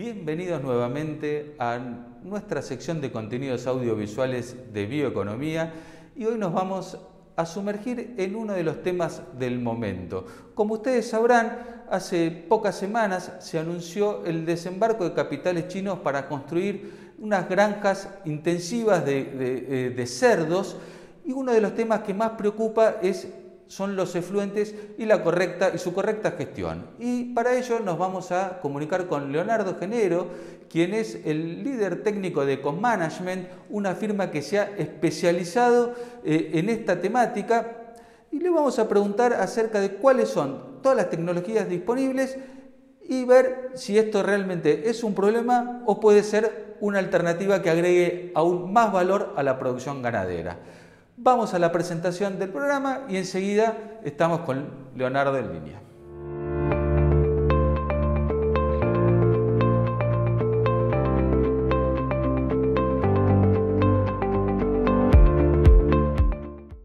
Bienvenidos nuevamente a nuestra sección de contenidos audiovisuales de bioeconomía y hoy nos vamos a sumergir en uno de los temas del momento. Como ustedes sabrán, hace pocas semanas se anunció el desembarco de capitales chinos para construir unas granjas intensivas de, de cerdos y uno de los temas que más preocupa es son los efluentes y, la correcta, y su correcta gestión. Y para ello nos vamos a comunicar con Leonardo Genero, quien es el líder técnico de Ecomanagement, una firma que se ha especializado eh, en esta temática. Y le vamos a preguntar acerca de cuáles son todas las tecnologías disponibles y ver si esto realmente es un problema o puede ser una alternativa que agregue aún más valor a la producción ganadera. Vamos a la presentación del programa y enseguida estamos con Leonardo en línea.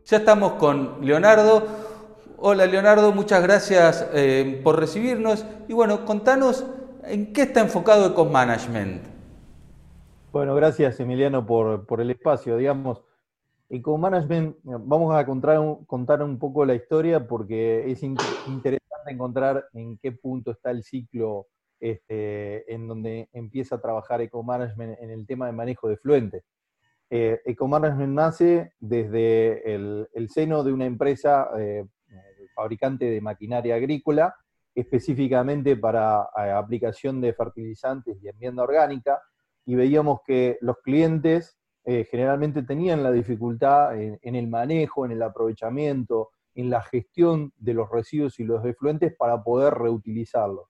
Ya estamos con Leonardo. Hola Leonardo, muchas gracias eh, por recibirnos. Y bueno, contanos en qué está enfocado EcoManagement. Bueno, gracias Emiliano por, por el espacio. Digamos, y como management vamos a contar un, contar un poco la historia porque es interesante encontrar en qué punto está el ciclo este, en donde empieza a trabajar EcoManagement en el tema de manejo de fluentes. Eh, EcoManagement nace desde el, seno de una empresa eh, fabricante de maquinaria agrícola, específicamente para eh, aplicación de fertilizantes y enmienda orgánica, y veíamos que los clientes eh, generalmente tenían la dificultad en, el manejo, en el aprovechamiento, en la gestión de los residuos y los efluentes para poder reutilizarlos.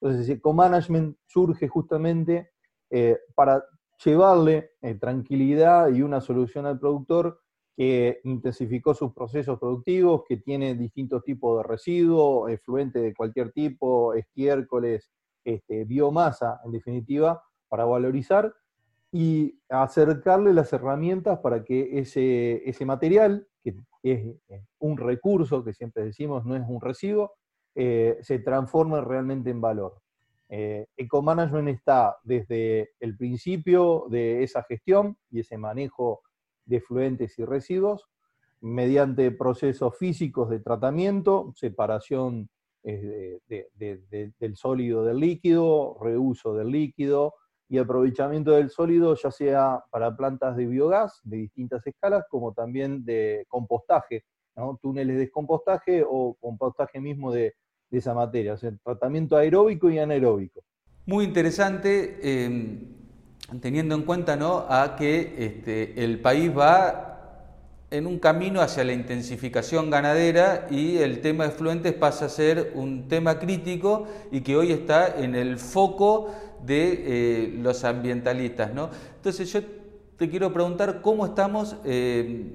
Entonces, Eco-Management surge justamente eh, para llevarle eh, tranquilidad y una solución al productor que intensificó sus procesos productivos, que tiene distintos tipos de residuos, efluentes de cualquier tipo, estiércoles, este, biomasa, en definitiva, para valorizar y acercarle las herramientas para que ese, ese material, que es un recurso, que siempre decimos no es un residuo, eh, se transforme realmente en valor. Eh, Ecomanagement está desde el principio de esa gestión y ese manejo de fluentes y residuos, mediante procesos físicos de tratamiento, separación eh, del sólido del líquido, reuso del líquido, y aprovechamiento del sólido, ya sea para plantas de biogás de distintas escalas, como también de compostaje, túneles de compostaje o compostaje mismo de, esa materia, o sea, tratamiento aeróbico y anaeróbico. Muy interesante, em, teniendo en cuenta ¿no? a que este, el país va en un camino hacia la intensificación ganadera y el tema de fluentes pasa a ser un tema crítico y que hoy está en el foco de eh, los ambientalistas. ¿no? Entonces yo te quiero preguntar cómo estamos eh,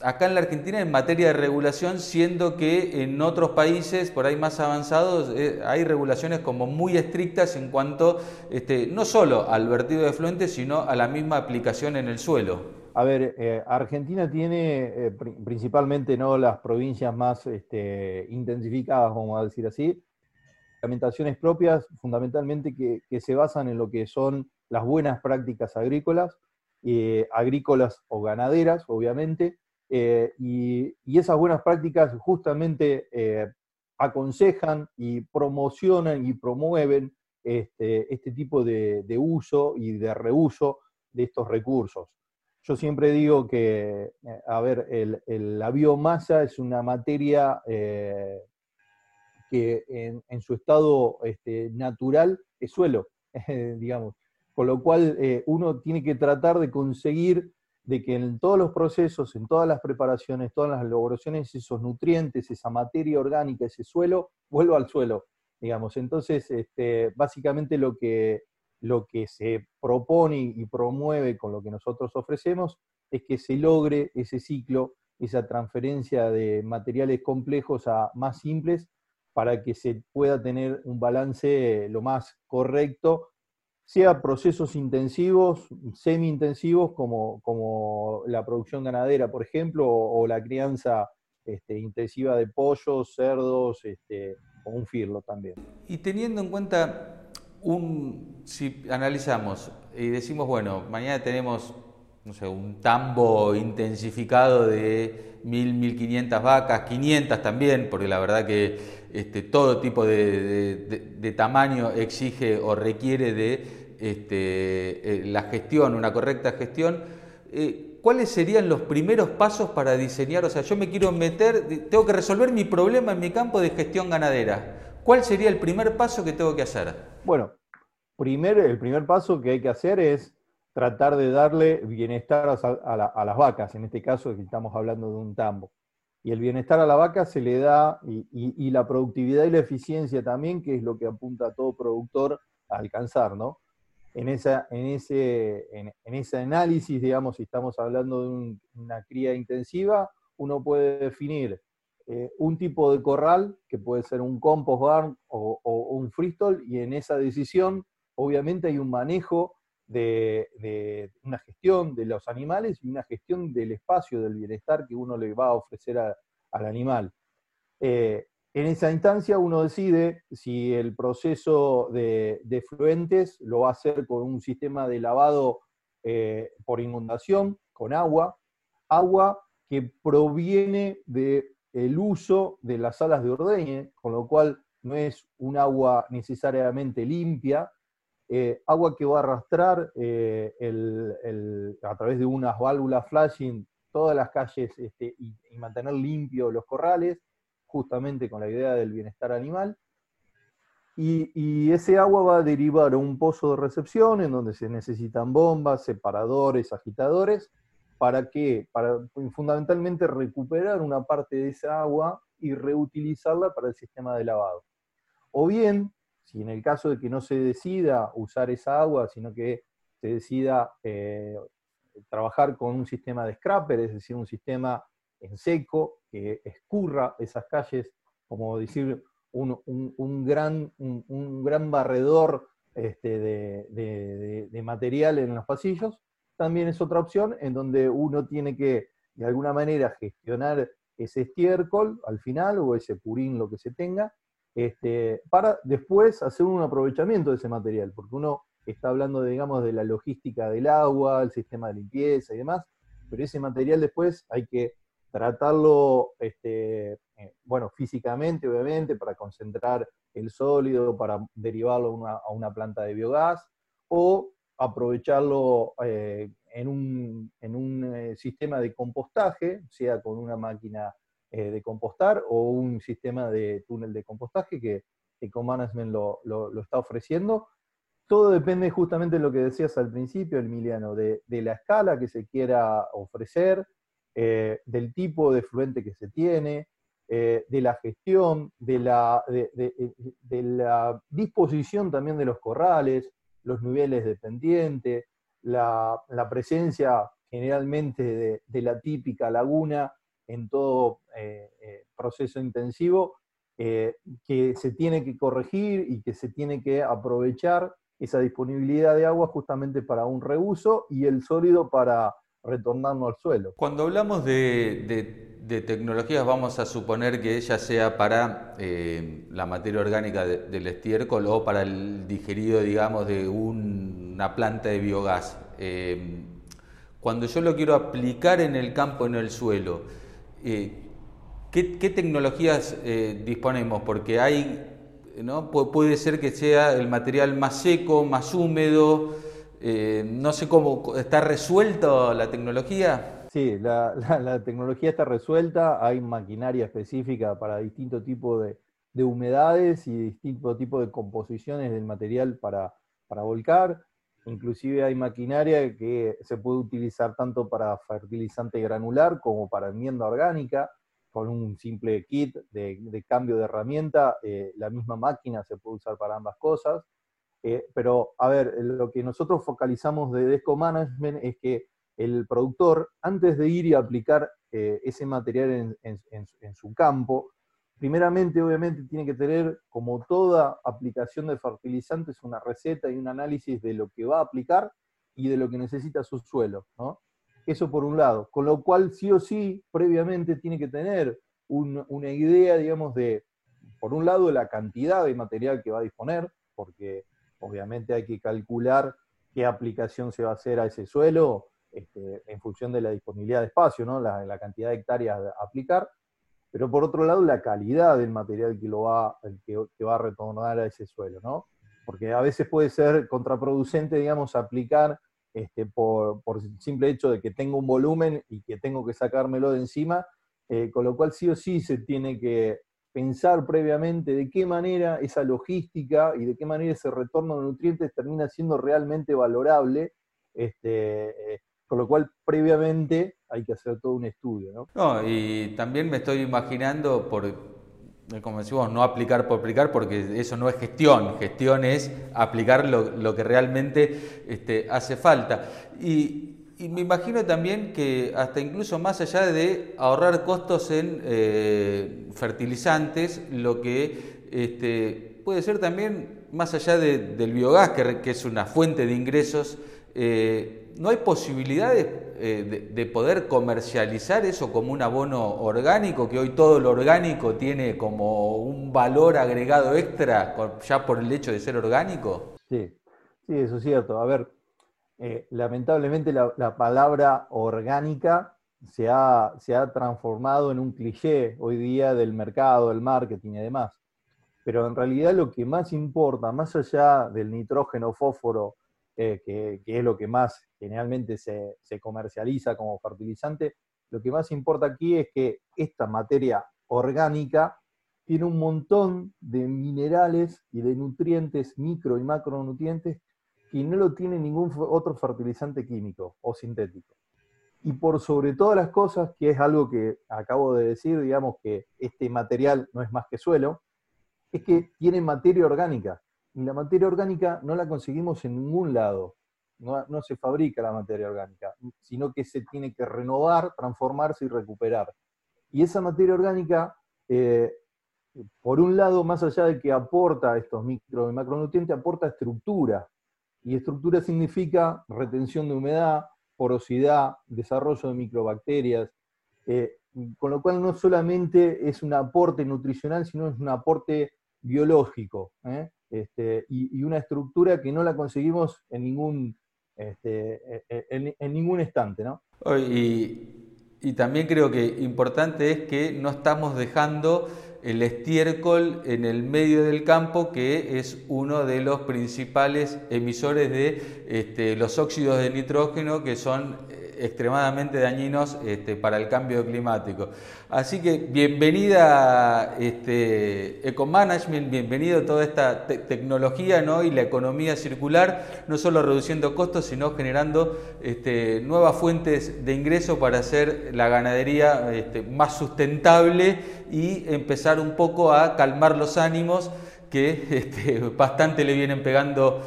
acá en la Argentina en materia de regulación, siendo que en otros países por ahí más avanzados eh, hay regulaciones como muy estrictas en cuanto este, no solo al vertido de fluentes, sino a la misma aplicación en el suelo. A ver, Argentina tiene principalmente no las provincias más este, intensificadas, vamos a decir así, reglamentaciones propias fundamentalmente que, se basan en lo que son las buenas prácticas agrícolas, eh, agrícolas o ganaderas, obviamente, eh, y, esas buenas prácticas justamente eh, aconsejan y promocionan y promueven este, este tipo de, uso y de reuso de estos recursos. Yo siempre digo que, a ver, la biomasa es una materia que en, su estado este, natural es suelo, digamos. Con lo cual eh, uno tiene que tratar de conseguir de que en todos los procesos, en todas las preparaciones, todas las elaboraciones, esos nutrientes, esa materia orgánica, ese suelo, vuelva al suelo, digamos. Entonces, este, básicamente lo que, lo que se propone y promueve con lo que nosotros ofrecemos es que se logre ese ciclo, esa transferencia de materiales complejos a más simples para que se pueda tener un balance lo más correcto, sea procesos intensivos, semi-intensivos, como, como la producción ganadera, por ejemplo, o, la crianza este, intensiva de pollos, cerdos, este, o un firlo también. Y teniendo en cuenta un, si analizamos y decimos, bueno, mañana tenemos no sé, un tambo intensificado de 1.000, 1.500 vacas, 500 también, porque la verdad que este, todo tipo de, tamaño exige o requiere de este, eh, la gestión, una correcta gestión. Eh, ¿Cuáles serían los primeros pasos para diseñar? O sea, yo me quiero meter, tengo que resolver mi problema en mi campo de gestión ganadera. ¿Cuál sería el primer paso que tengo que hacer? Bueno, primer, el primer paso que hay que hacer es tratar de darle bienestar a, las vacas, en este caso estamos hablando de un tambo. Y el bienestar a la vaca se le da, y, la productividad y la eficiencia también, que es lo que apunta a todo productor a alcanzar, ¿no? En, esa, en, ese, en, ese análisis, digamos, si estamos hablando de una cría intensiva, uno puede definir eh, un tipo de corral, que puede ser un compost barn o, o un freestall, y en esa decisión, obviamente hay un manejo de, una gestión de los animales y una gestión del espacio, del bienestar que uno le va a ofrecer al animal. Eh, en esa instancia uno decide si el proceso de, fluentes lo va a hacer con un sistema de lavado eh, por inundación, con agua, agua que proviene del uso de las salas de ordeñe, con lo cual no es un agua necesariamente limpia, eh, agua que va a arrastrar eh, a través de unas válvulas flashing todas las calles este, y, mantener limpios los corrales, justamente con la idea del bienestar animal. Y, ese agua va a derivar a un pozo de recepción en donde se necesitan bombas, separadores, agitadores, para que, para fundamentalmente recuperar una parte de esa agua y reutilizarla para el sistema de lavado. O bien si en el caso de que no se decida usar esa agua, sino que se decida eh, trabajar con un sistema de scrapper, es decir, un sistema en seco que escurra esas calles, como decir, un, gran, un, gran barredor este, de, material en los pasillos, también es otra opción en donde uno tiene que, de alguna manera, gestionar ese estiércol al final o ese purín, lo que se tenga, este, para después hacer un aprovechamiento de ese material, porque uno está hablando, digamos, de la logística del agua, el sistema de limpieza y demás, pero ese material después hay que tratarlo, este, eh, bueno, físicamente, obviamente, para concentrar el sólido, para derivarlo a una, planta de biogás, o aprovecharlo eh, en un, en un eh, sistema de compostaje, sea con una máquina eh, de compostar o un sistema de túnel de compostaje que EcoManagement lo, lo, está ofreciendo. Todo depende justamente de lo que decías al principio, Emiliano, de, de la escala que se quiera ofrecer, eh, del tipo de fluente que se tiene, eh, de la gestión, de la, de, la, disposición también de los corrales, los niveles de pendiente, la, la presencia generalmente de, la típica laguna en todo eh, eh, proceso intensivo eh, que se tiene que corregir y que se tiene que aprovechar esa disponibilidad de agua justamente para un reuso y el sólido para retornarlo al suelo. Cuando hablamos de, tecnologías, vamos a suponer que ella sea para la materia orgánica del estiércol o para el digerido, digamos, de una planta de biogás. cuando yo lo quiero aplicar en el campo, en el suelo, eh, ¿qué, tecnologías eh, disponemos? Porque hay, ¿no? puede ser que sea el material más seco, más húmedo, eh, no sé cómo, ¿está resuelta la tecnología? Sí, la, tecnología está resuelta, hay maquinaria específica para distintos tipos de, humedades y distintos tipos de composiciones del material para volcar. Inclusive hay maquinaria que se puede utilizar tanto para fertilizante granular como para enmienda orgánica. Con un simple kit de, cambio de herramienta, eh, la misma máquina se puede usar para ambas cosas. Eh, pero, a ver, lo que nosotros focalizamos de Desco Management es que el productor, antes de ir y aplicar eh, ese material en su campo, primeramente, obviamente, tiene que tener, como toda aplicación de fertilizantes, una receta y un análisis de lo que va a aplicar y de lo que necesita su suelo. Eso por un lado. Con lo cual, sí o sí, previamente tiene que tener una idea, digamos, de, por un lado, la cantidad de material que va a disponer, porque obviamente hay que calcular qué aplicación se va a hacer a ese suelo este, en función de la disponibilidad de espacio, ¿no? la, cantidad de hectáreas a aplicar, pero por otro lado la calidad del material que, va, que va a retornar a ese suelo, ¿no? porque a veces puede ser contraproducente, digamos, aplicar este, por, por el simple hecho de que tengo un volumen y que tengo que sacármelo de encima, eh, con lo cual sí o sí se tiene que pensar previamente de qué manera esa logística y de qué manera ese retorno de nutrientes termina siendo realmente valorable, este, eh, con lo cual previamente hay que hacer todo un estudio. ¿no? no y también me estoy imaginando, por, como decimos, no aplicar por aplicar, porque eso no es gestión, gestión es aplicar lo, que realmente este, hace falta. Y, me imagino también que hasta incluso más allá de ahorrar costos en eh, fertilizantes, lo que este, puede ser también más allá del biogás, que, es una fuente de ingresos, eh, ¿no hay posibilidades eh, de, poder comercializar eso como un abono orgánico, que hoy todo lo orgánico tiene como un valor agregado extra ya por el hecho de ser orgánico? Sí, sí, eso es cierto. A ver, eh, lamentablemente la, palabra orgánica se ha, se ha transformado en un cliché hoy día del mercado, del marketing y demás. Pero en realidad lo que más importa, más allá del nitrógeno, fósforo, eh, que, es lo que más generalmente se, comercializa como fertilizante, lo que más importa aquí es que esta materia orgánica tiene un montón de minerales y de nutrientes, micro y macronutrientes, que no lo tiene ningún otro fertilizante químico o sintético. Y por sobre todas las cosas, que es algo que acabo de decir, digamos que este material no es más que suelo, es que tiene materia orgánica. La materia orgánica no la conseguimos en ningún lado. No, se fabrica la materia orgánica, sino que se tiene que renovar, transformarse y recuperar. Y esa materia orgánica, eh, por un lado, más allá de que aporta estos micro y macronutrientes, aporta estructura. Y estructura significa retención de humedad, porosidad, desarrollo de microbacterias, eh, con lo cual no solamente es un aporte nutricional, sino es un aporte biológico. ¿eh? Este, y, una estructura que no la conseguimos en ningún, este, e, e, en, ningún estante. ¿no? Y, también creo que importante es que no estamos dejando el estiércol en el medio del campo, que es uno de los principales emisores de este, los óxidos de nitrógeno, que son extremadamente dañinos este, para el cambio climático. Así que bienvenida este, Ecomanagement, bienvenido toda esta tecnología ¿no? y la economía circular, no solo reduciendo costos, sino generando este, nuevas fuentes de ingreso para hacer la ganadería este, más sustentable y empezar un poco a calmar los ánimos que bastante le vienen pegando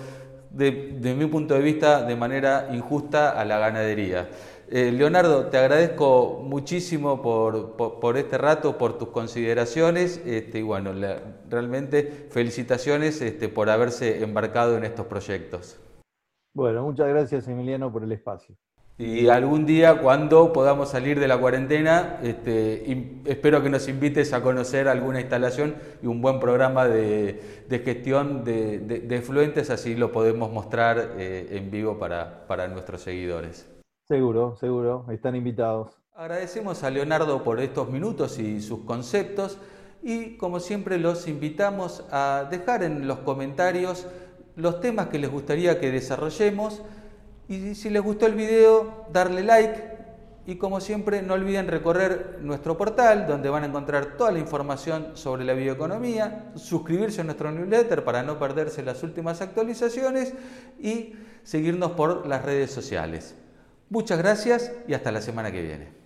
de, mi punto de vista, de manera injusta a la ganadería. Eh, Leonardo, te agradezco muchísimo por, este rato, por tus consideraciones este, y bueno, realmente felicitaciones este, por haberse embarcado en estos proyectos. Bueno, muchas gracias Emiliano por el espacio. Y algún día, cuando podamos salir de la cuarentena, este, espero que nos invites a conocer alguna instalación y un buen programa de, gestión de, de, efluentes, así lo podemos mostrar eh, en vivo para, para nuestros seguidores. Seguro, seguro, están invitados. Agradecemos a Leonardo por estos minutos y sus conceptos y como siempre los invitamos a dejar en los comentarios los temas que les gustaría que desarrollemos y si les gustó el video, darle like y como siempre no olviden recorrer nuestro portal donde van a encontrar toda la información sobre la bioeconomía, suscribirse a nuestro newsletter para no perderse las últimas actualizaciones y seguirnos por las redes sociales. Muchas gracias y hasta la semana que viene.